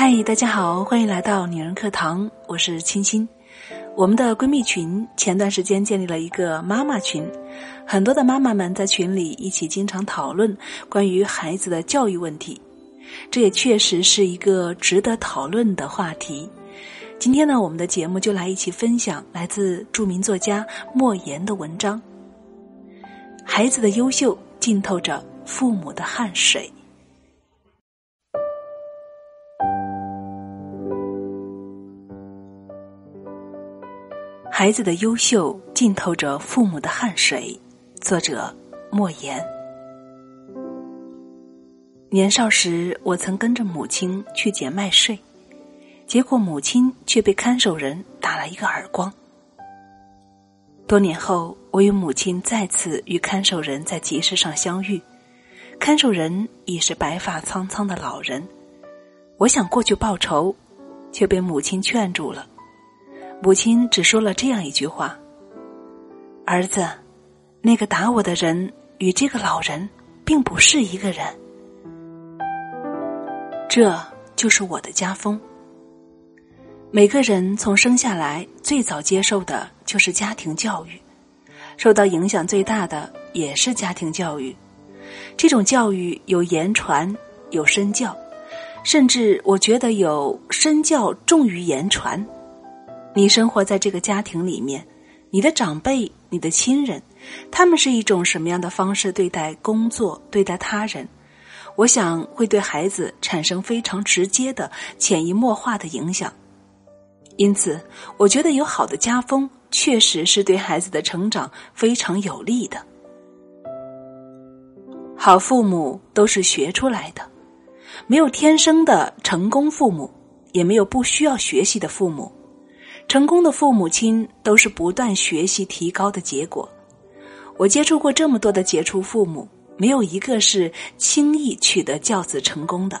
嗨，大家好，欢迎来到女人课堂，我是清新。我们的闺蜜群前段时间建立了一个妈妈群，很多的妈妈们在群里一起经常讨论关于孩子的教育问题，这也确实是一个值得讨论的话题。今天呢，我们的节目就来一起分享来自著名作家莫言的文章。孩子的优秀浸透着父母的汗水。孩子的优秀浸透着父母的汗水。作者：莫言。年少时，我曾跟着母亲去捡麦穗。结果，母亲却被看守人打了一个耳光。多年后，我与母亲再次与看守人在集市上相遇，看守人已是白发苍苍的老人。我想过去报仇，却被母亲劝住了。母亲只说了这样一句话：“儿子，那个打我的人与这个老人并不是一个人。”这就是我的家风。每个人从生下来最早接受的就是家庭教育，受到影响最大的也是家庭教育。这种教育有言传，有身教，甚至我觉得有身教重于言传。你生活在这个家庭里面，你的长辈、你的亲人，他们是一种什么样的方式对待工作、对待他人？我想会对孩子产生非常直接的、潜移默化的影响。因此，我觉得有好的家风，确实是对孩子的成长非常有利的。好父母都是学出来的，没有天生的成功父母，也没有不需要学习的父母。成功的父母亲都是不断学习提高的结果。我接触过这么多的杰出父母，没有一个是轻易取得教子成功的。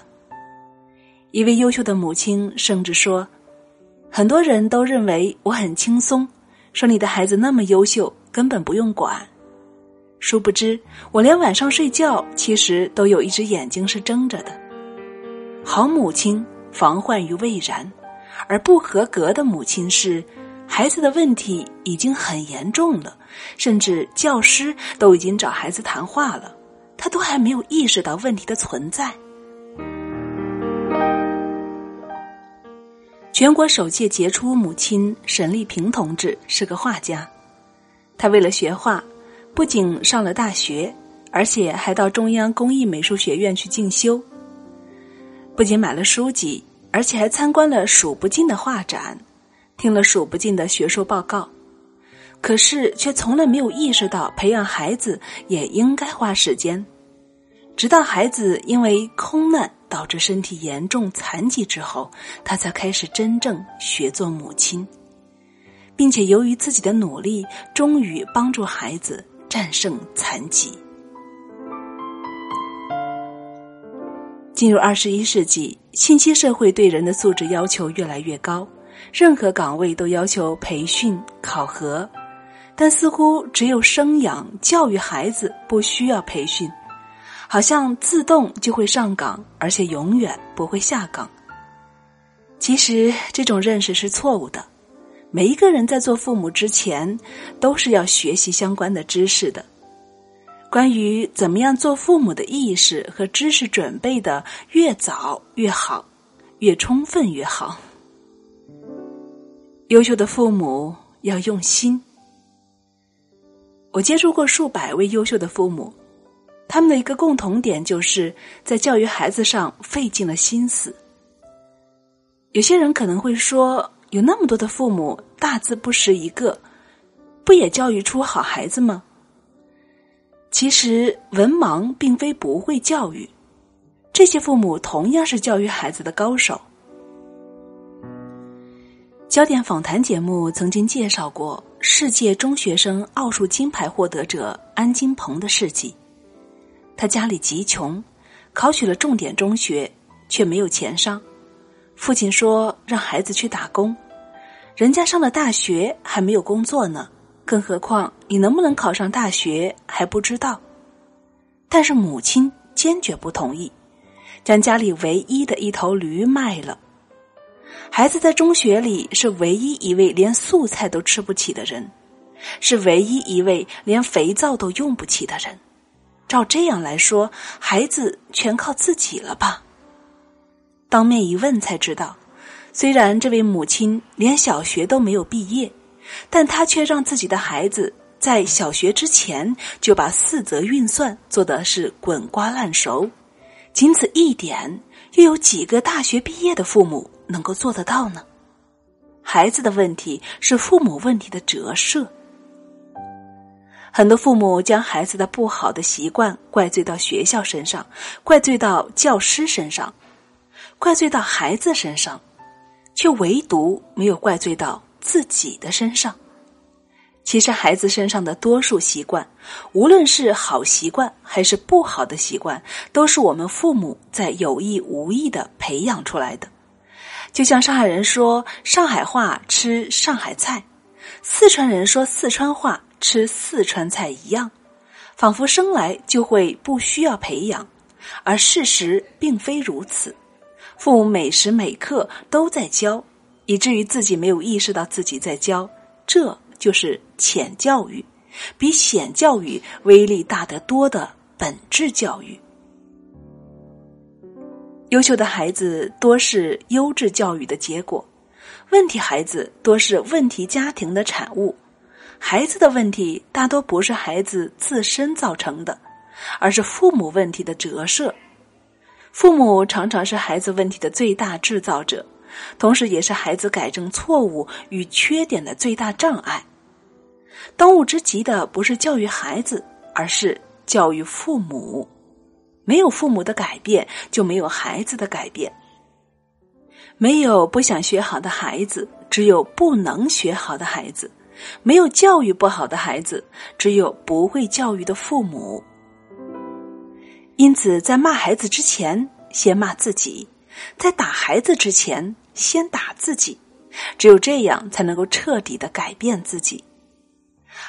一位优秀的母亲甚至说。很多人都认为我很轻松，说你的孩子那么优秀，根本不用管。殊不知，我连晚上睡觉其实都有一只眼睛是睁着的。好母亲防患于未然，而不合格的母亲是，孩子的问题已经很严重了，甚至教师都已经找孩子谈话了，他都还没有意识到问题的存在。全国首届杰出母亲沈丽萍同志是个画家，她为了学画，不仅上了大学，而且还到中央工艺美术学院去进修。不仅买了书籍，而且还参观了数不尽的画展，听了数不尽的学术报告，可是却从来没有意识到培养孩子也应该花时间。直到孩子因为空难。导致身体严重残疾之后，他才开始真正学做母亲，并且由于自己的努力，终于帮助孩子战胜残疾。进入二十一世纪，信息社会对人的素质要求越来越高，任何岗位都要求培训考核，但似乎只有生养教育孩子不需要培训。好像自动就会上岗，而且永远不会下岗。其实这种认识是错误的。每一个人在做父母之前，都是要学习相关的知识的。关于怎么样做父母的意识和知识准备的越早越好，越充分越好。优秀的父母要用心。我接触过数百位优秀的父母。他们的一个共同点，就是在教育孩子上费尽了心思。有些人可能会说，有那么多的父母大字不识一个，不也教育出好孩子吗？其实文盲并非不会教育，这些父母同样是教育孩子的高手。焦点访谈节目曾经介绍过世界中学生奥数金牌获得者安金鹏的事迹。他家里极穷，考取了重点中学，却没有钱上。父亲说让孩子去打工，人家上了大学还没有工作呢，更何况你能不能考上大学还不知道。但是母亲坚决不同意，将家里唯一的一头驴卖了，孩子在中学里是唯一一位连素菜都吃不起的人，是唯一一位连肥皂都用不起的人。照这样来说，孩子全靠自己了吧？当面一问才知道，虽然这位母亲连小学都没有毕业，但他却让自己的孩子在小学之前就把四则运算做的是滚瓜烂熟。仅此一点，又有几个大学毕业的父母能够做得到呢？孩子的问题是父母问题的折射。很多父母将孩子的不好的习惯怪罪到学校身上，怪罪到教师身上，怪罪到孩子身上，却唯独没有怪罪到自己的身上。其实，孩子身上的多数习惯，无论是好习惯还是不好的习惯，都是我们父母在有意无意的培养出来的。就像上海人说上海话吃上海菜，四川人说四川话。吃四川菜一样，仿佛生来就会不需要培养，而事实并非如此。父母每时每刻都在教，以至于自己没有意识到自己在教，这就是浅教育，比显教育威力大得多的本质教育。优秀的孩子多是优质教育的结果，问题孩子多是问题家庭的产物。孩子的问题大多不是孩子自身造成的，而是父母问题的折射。父母常常是孩子问题的最大制造者，同时也是孩子改正错误与缺点的最大障碍。当务之急的不是教育孩子，而是教育父母。没有父母的改变，就没有孩子的改变。没有不想学好的孩子，只有不能学好的孩子。没有教育不好的孩子，只有不会教育的父母。因此，在骂孩子之前，先骂自己；在打孩子之前，先打自己。只有这样，才能够彻底的改变自己。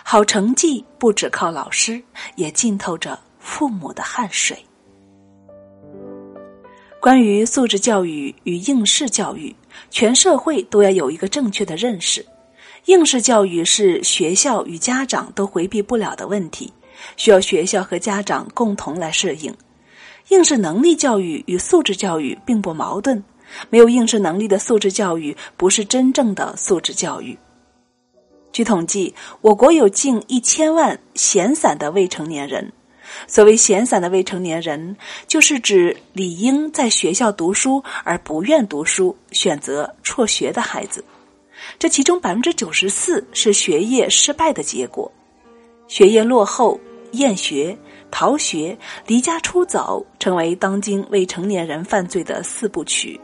好成绩不只靠老师，也浸透着父母的汗水。关于素质教育与应试教育，全社会都要有一个正确的认识。应试教育是学校与家长都回避不了的问题，需要学校和家长共同来适应。应试能力教育与素质教育并不矛盾，没有应试能力的素质教育不是真正的素质教育。据统计，我国有近一千万闲散的未成年人。所谓闲散的未成年人，就是指理应在学校读书而不愿读书、选择辍学的孩子。这其中百分之九十四是学业失败的结果，学业落后、厌学、逃学、离家出走，成为当今未成年人犯罪的四部曲。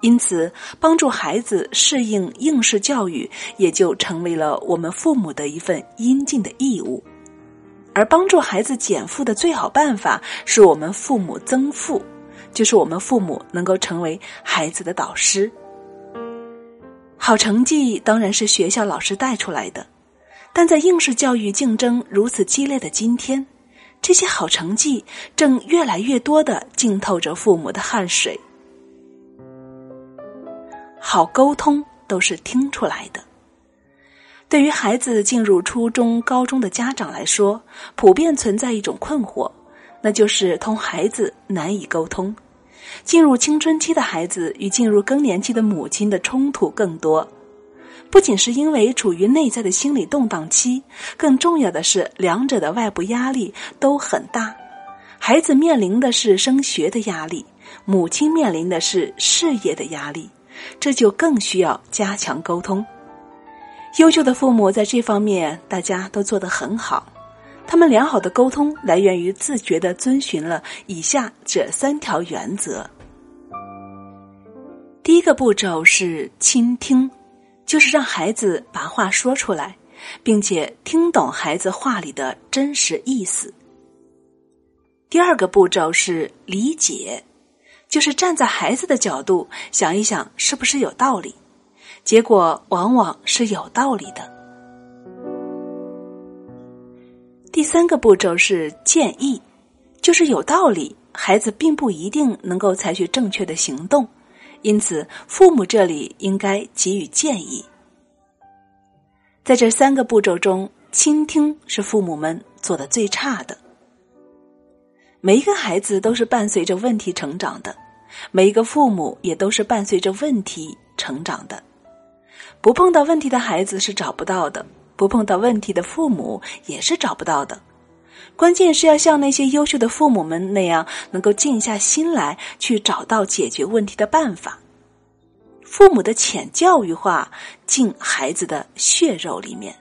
因此，帮助孩子适应应试教育，也就成为了我们父母的一份应尽的义务。而帮助孩子减负的最好办法，是我们父母增负，就是我们父母能够成为孩子的导师。好成绩当然是学校老师带出来的，但在应试教育竞争如此激烈的今天，这些好成绩正越来越多的浸透着父母的汗水。好沟通都是听出来的。对于孩子进入初中、高中的家长来说，普遍存在一种困惑，那就是同孩子难以沟通。进入青春期的孩子与进入更年期的母亲的冲突更多，不仅是因为处于内在的心理动荡期，更重要的是两者的外部压力都很大。孩子面临的是升学的压力，母亲面临的是事业的压力，这就更需要加强沟通。优秀的父母在这方面大家都做得很好。他们良好的沟通来源于自觉的遵循了以下这三条原则。第一个步骤是倾听，就是让孩子把话说出来，并且听懂孩子话里的真实意思。第二个步骤是理解，就是站在孩子的角度想一想是不是有道理，结果往往是有道理的。第三个步骤是建议，就是有道理，孩子并不一定能够采取正确的行动，因此，父母这里应该给予建议。在这三个步骤中，倾听是父母们做的最差的。每一个孩子都是伴随着问题成长的，每一个父母也都是伴随着问题成长的。不碰到问题的孩子是找不到的，不碰到问题的父母也是找不到的。关键是要像那些优秀的父母们那样，能够静下心来去找到解决问题的办法。父母的浅教育化进孩子的血肉里面，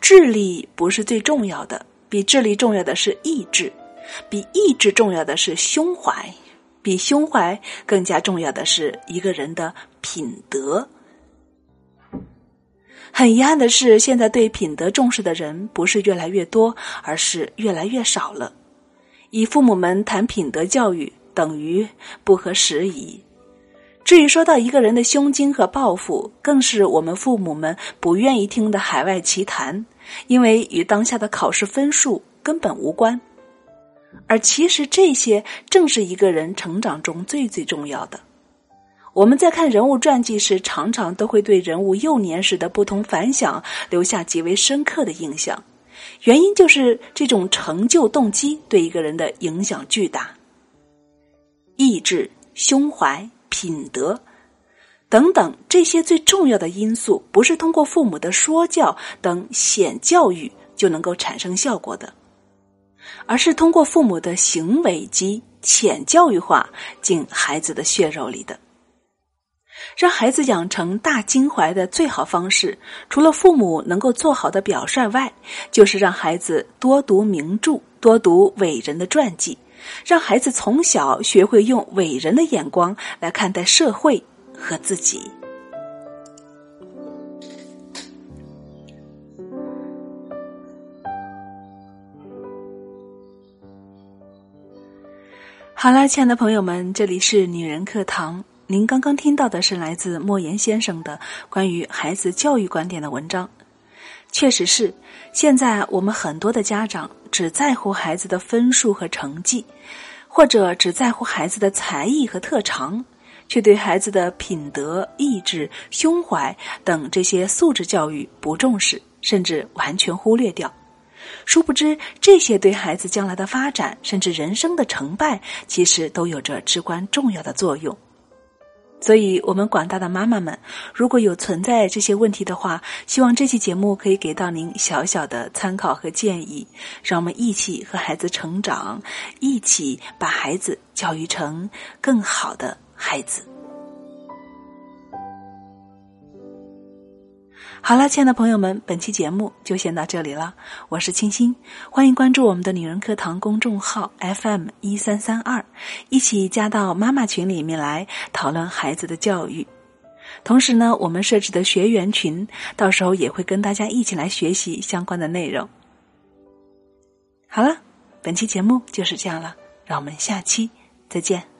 智力不是最重要的，比智力重要的是意志，比意志重要的是胸怀，比胸怀更加重要的是一个人的品德。很遗憾的是，现在对品德重视的人不是越来越多，而是越来越少了。以父母们谈品德教育，等于不合时宜。至于说到一个人的胸襟和抱负，更是我们父母们不愿意听的海外奇谈，因为与当下的考试分数根本无关。而其实这些正是一个人成长中最最重要的。我们在看人物传记时，常常都会对人物幼年时的不同凡响留下极为深刻的印象，原因就是这种成就动机对一个人的影响巨大。意志、胸怀。品德等等这些最重要的因素，不是通过父母的说教等显教育就能够产生效果的，而是通过父母的行为及浅教育化进孩子的血肉里的。让孩子养成大襟怀的最好方式，除了父母能够做好的表率外，就是让孩子多读名著，多读伟人的传记。让孩子从小学会用伟人的眼光来看待社会和自己。好了，亲爱的朋友们，这里是女人课堂。您刚刚听到的是来自莫言先生的关于孩子教育观点的文章。确实是，现在我们很多的家长只在乎孩子的分数和成绩，或者只在乎孩子的才艺和特长，却对孩子的品德、意志、胸怀等这些素质教育不重视，甚至完全忽略掉。殊不知，这些对孩子将来的发展，甚至人生的成败，其实都有着至关重要的作用。所以，我们广大的妈妈们，如果有存在这些问题的话，希望这期节目可以给到您小小的参考和建议，让我们一起和孩子成长，一起把孩子教育成更好的孩子。好了，亲爱的朋友们，本期节目就先到这里了。我是清新，欢迎关注我们的女人课堂公众号 FM 一三三二，一起加到妈妈群里面来讨论孩子的教育。同时呢，我们设置的学员群，到时候也会跟大家一起来学习相关的内容。好了，本期节目就是这样了，让我们下期再见。